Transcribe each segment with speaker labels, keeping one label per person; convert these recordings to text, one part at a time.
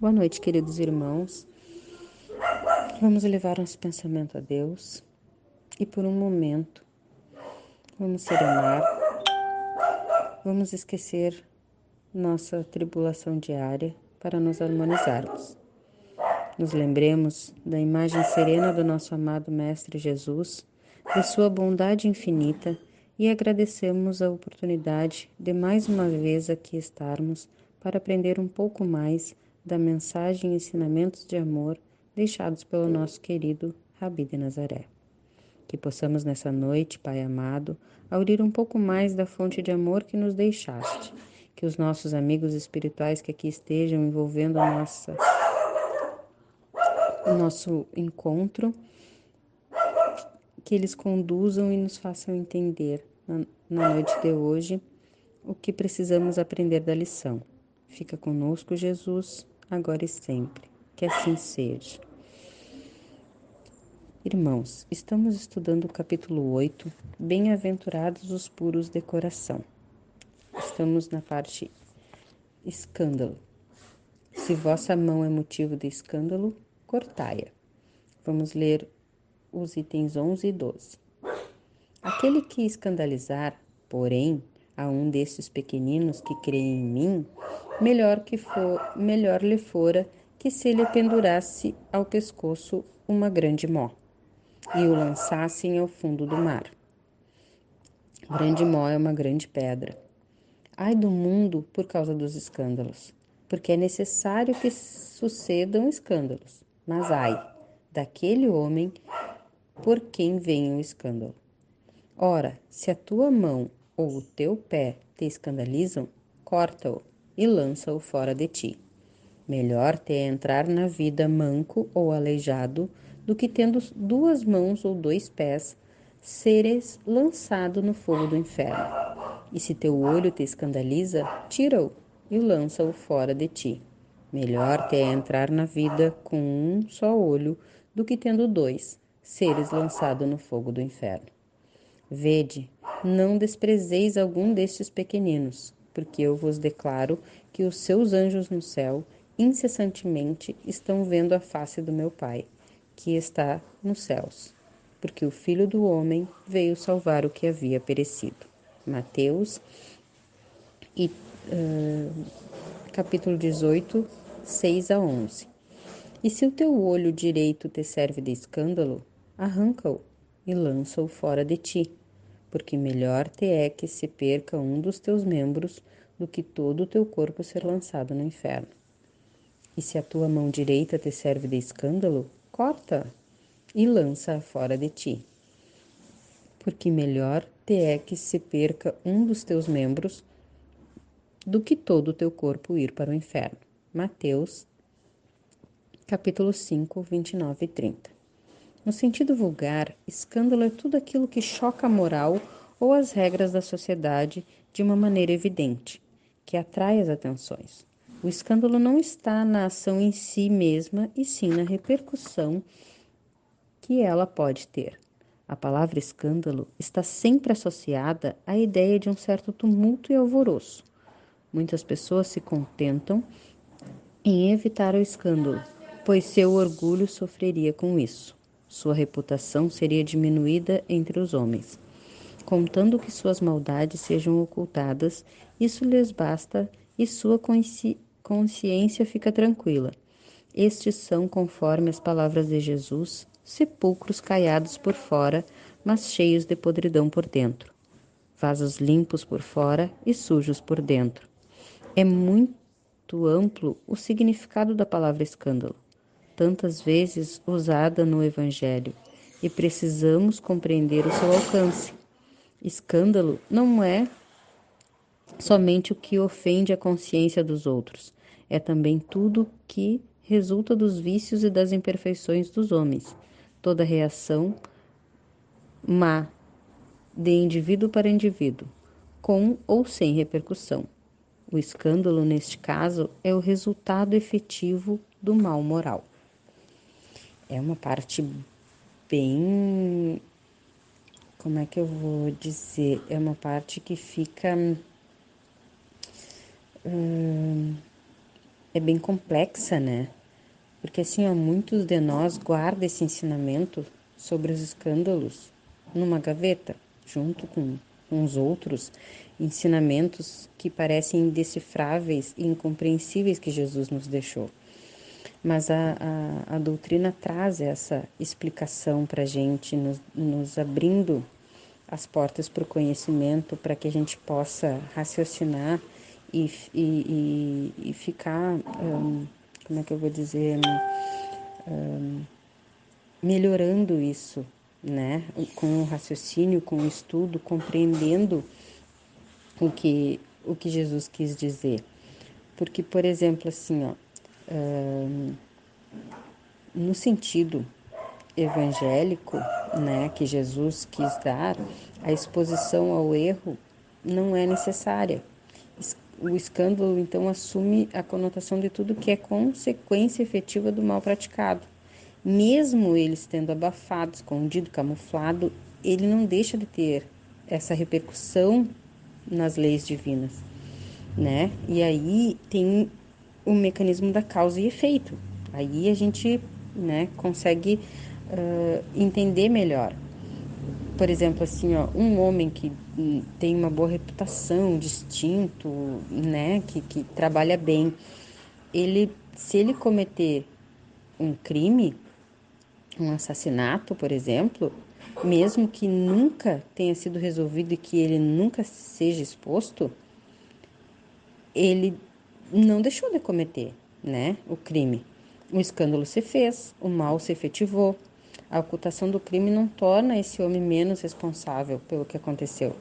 Speaker 1: Boa noite, queridos irmãos. Vamos levar nosso pensamento a Deus e por um momento vamos serenar, vamos esquecer nossa tribulação diária para nos harmonizarmos. Nos lembremos da imagem serena do nosso amado Mestre Jesus, de sua bondade infinita e agradecemos a oportunidade de mais uma vez aqui estarmos para aprender um pouco mais da mensagem e ensinamentos de amor deixados pelo nosso querido Rabi de Nazaré. Que possamos nessa noite, Pai amado, aurir um pouco mais da fonte de amor que nos deixaste. Que os nossos amigos espirituais que aqui estejam envolvendo a nossa, o nosso encontro, que eles conduzam e nos façam entender na noite de hoje o que precisamos aprender da lição. Fica conosco, Jesus agora e sempre. Que assim seja. Irmãos, estamos estudando o capítulo 8, Bem-aventurados os puros de coração. Estamos na parte escândalo. Se vossa mão é motivo de escândalo, cortai-a. Vamos ler os itens 11 e 12. Aquele que escandalizar, porém, a um desses pequeninos que creem em mim, melhor que for, melhor lhe fora que se lhe pendurasse ao pescoço uma grande mó e o lançassem ao fundo do mar. Grande mó é uma grande pedra. Ai do mundo por causa dos escândalos, porque é necessário que sucedam escândalos, mas ai daquele homem por quem vem o escândalo. Ora, se a tua mão ou o teu pé te escandalizam, corta-o e lança-o fora de ti. Melhor te é entrar na vida manco ou aleijado do que tendo duas mãos ou dois pés, seres lançado no fogo do inferno. E se teu olho te escandaliza, tira-o e lança-o fora de ti. Melhor te é entrar na vida com um só olho do que tendo dois, seres lançado no fogo do inferno. Vede, não desprezeis algum destes pequeninos, porque eu vos declaro que os seus anjos no céu incessantemente estão vendo a face do meu Pai, que está nos céus, porque o Filho do Homem veio salvar o que havia perecido. Mateus, e, uh, capítulo 18, 6 a 11. E se o teu olho direito te serve de escândalo, arranca-o e lança-o fora de ti porque melhor te é que se perca um dos teus membros do que todo o teu corpo ser lançado no inferno. E se a tua mão direita te serve de escândalo, corta e lança-a fora de ti. Porque melhor te é que se perca um dos teus membros do que todo o teu corpo ir para o inferno. Mateus, capítulo 5, 29 e 30. No sentido vulgar, escândalo é tudo aquilo que choca a moral ou as regras da sociedade de uma maneira evidente, que atrai as atenções. O escândalo não está na ação em si mesma, e sim na repercussão que ela pode ter. A palavra escândalo está sempre associada à ideia de um certo tumulto e alvoroço. Muitas pessoas se contentam em evitar o escândalo, pois seu orgulho sofreria com isso sua reputação seria diminuída entre os homens. Contando que suas maldades sejam ocultadas, isso lhes basta e sua consci consciência fica tranquila. Estes são, conforme as palavras de Jesus, sepulcros caiados por fora, mas cheios de podridão por dentro. Vasos limpos por fora e sujos por dentro. É muito amplo o significado da palavra escândalo tantas vezes usada no Evangelho e precisamos compreender o seu alcance. Escândalo não é somente o que ofende a consciência dos outros, é também tudo que resulta dos vícios e das imperfeições dos homens. Toda reação má de indivíduo para indivíduo, com ou sem repercussão. O escândalo, neste caso, é o resultado efetivo do mal moral é uma parte bem. Como é que eu vou dizer? É uma parte que fica. Hum, é bem complexa, né? Porque assim, ó, muitos de nós guardam esse ensinamento sobre os escândalos numa gaveta, junto com, os outros ensinamentos que parecem indecifráveis e incompreensíveis que Jesus nos deixou. Mas a, a, a doutrina traz essa explicação para a gente, nos, nos abrindo as portas para o conhecimento, para que a gente possa raciocinar e, e, e, e ficar, um, como é que eu vou dizer, um, melhorando isso, né? Com o raciocínio, com o estudo, compreendendo o que, o que Jesus quis dizer. Porque, por exemplo, assim, ó, no sentido evangélico, né, que Jesus quis dar, a exposição ao erro não é necessária. O escândalo, então, assume a conotação de tudo que é consequência efetiva do mal praticado. Mesmo eles tendo abafado, escondido, camuflado, ele não deixa de ter essa repercussão nas leis divinas, né? E aí tem o mecanismo da causa e efeito. Aí a gente, né, consegue uh, entender melhor. Por exemplo, assim, ó, um homem que tem uma boa reputação, distinto, né, que, que trabalha bem, ele, se ele cometer um crime, um assassinato, por exemplo, mesmo que nunca tenha sido resolvido e que ele nunca seja exposto, ele não deixou de cometer, né, o crime. O escândalo se fez, o mal se efetivou. A ocultação do crime não torna esse homem menos responsável pelo que aconteceu.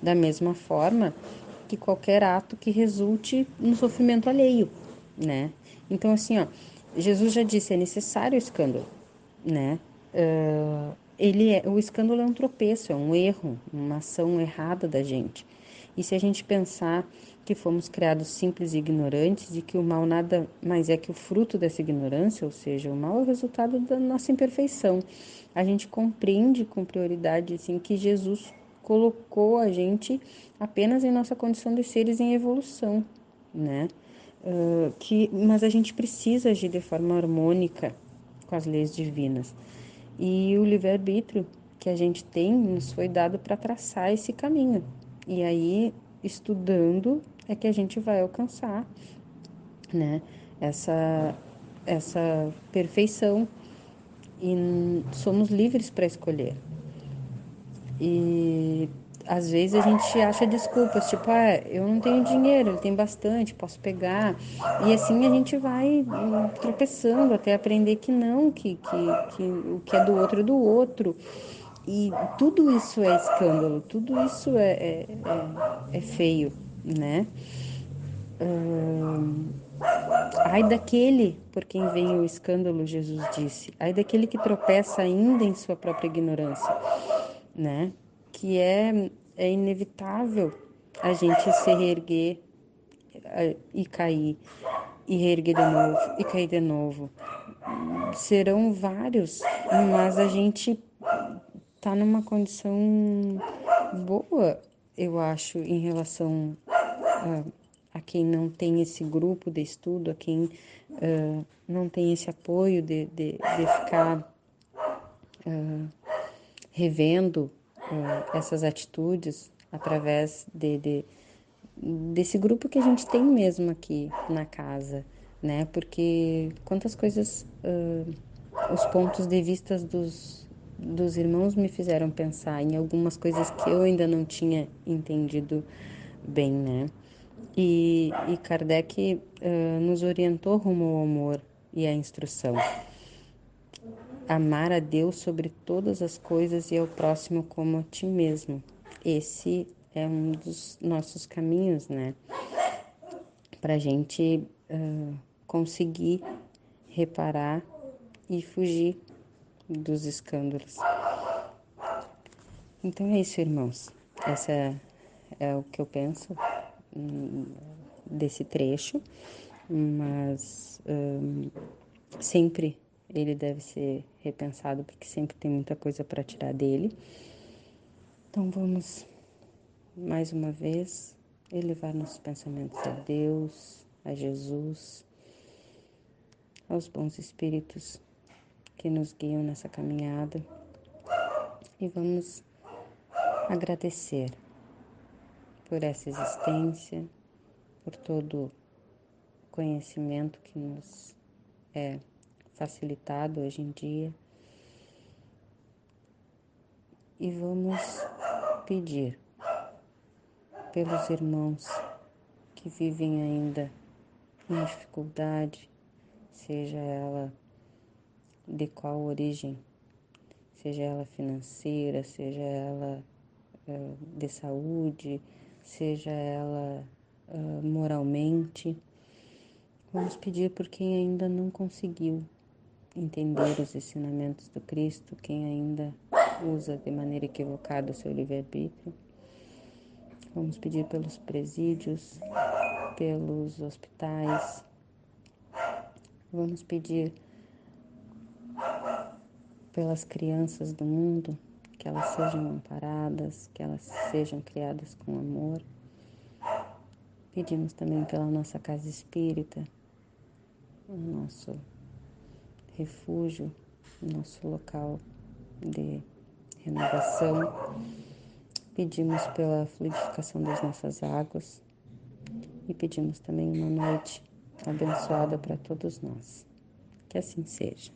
Speaker 1: Da mesma forma que qualquer ato que resulte no sofrimento alheio, né? Então, assim, ó, Jesus já disse, é necessário o escândalo, né? Uh, ele é, o escândalo é um tropeço, é um erro, uma ação errada da gente. E se a gente pensar que fomos criados simples e ignorantes e que o mal nada mais é que o fruto dessa ignorância, ou seja, o mal é o resultado da nossa imperfeição. A gente compreende com prioridade assim que Jesus colocou a gente apenas em nossa condição de seres em evolução, né? Uh, que, mas a gente precisa agir de forma harmônica com as leis divinas. E o livre-arbítrio que a gente tem nos foi dado para traçar esse caminho. E aí, estudando, é que a gente vai alcançar né, essa, essa perfeição. E somos livres para escolher. E às vezes a gente acha desculpas, tipo, ah, eu não tenho dinheiro, ele tem bastante, posso pegar. E assim a gente vai tropeçando até aprender que não, que, que, que o que é do outro é do outro. E tudo isso é escândalo, tudo isso é, é, é, é feio, né? Hum, ai daquele por quem vem o escândalo, Jesus disse. Ai daquele que tropeça ainda em sua própria ignorância, né? que é, é inevitável a gente se reerguer e cair, e reerguer de novo, e cair de novo. Serão vários, mas a gente tá numa condição boa, eu acho, em relação a, a quem não tem esse grupo de estudo, a quem uh, não tem esse apoio de, de, de ficar uh, revendo uh, essas atitudes através de, de, desse grupo que a gente tem mesmo aqui na casa, né? Porque quantas coisas, os pontos de vista dos, dos irmãos me fizeram pensar em algumas coisas que eu ainda não tinha entendido bem, né? E, e Kardec uh, nos orientou rumo ao amor e à instrução amar a Deus sobre todas as coisas e ao próximo como a ti mesmo. Esse é um dos nossos caminhos, né? Para a gente uh, conseguir reparar e fugir dos escândalos. Então é isso, irmãos. Essa é, o que eu penso desse trecho, mas um, sempre ele deve ser repensado porque sempre tem muita coisa para tirar dele. Então vamos mais uma vez elevar nossos pensamentos a Deus, a Jesus aos bons espíritos que nos guiam nessa caminhada e vamos agradecer por essa existência, por todo o conhecimento que nos é facilitado hoje em dia. E vamos pedir pelos irmãos que vivem ainda em dificuldade, seja ela de qual origem, seja ela financeira, seja ela uh, de saúde, seja ela uh, moralmente. Vamos pedir por quem ainda não conseguiu entender os ensinamentos do Cristo, quem ainda usa de maneira equivocada o seu livre-arbítrio. Vamos pedir pelos presídios, pelos hospitais. Vamos pedir pelas crianças do mundo, que elas sejam amparadas, que elas sejam criadas com amor. Pedimos também pela nossa casa espírita, o nosso refúgio, nosso local de renovação. Pedimos pela fluidificação das nossas águas e pedimos também uma noite abençoada para todos nós. Que assim seja.